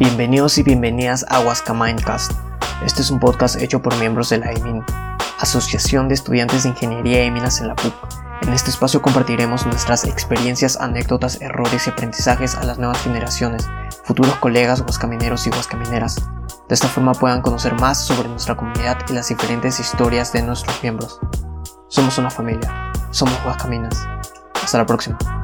Bienvenidos y bienvenidas a Huasca Mindcast. Este es un podcast hecho por miembros de la EMIN, Asociación de Estudiantes de Ingeniería y Minas en la PUC. En este espacio compartiremos nuestras experiencias, anécdotas, errores y aprendizajes a las nuevas generaciones, futuros colegas huascamineros y huascamineras. De esta forma puedan conocer más sobre nuestra comunidad y las diferentes historias de nuestros miembros. Somos una familia, somos Huascaminas. Hasta la próxima.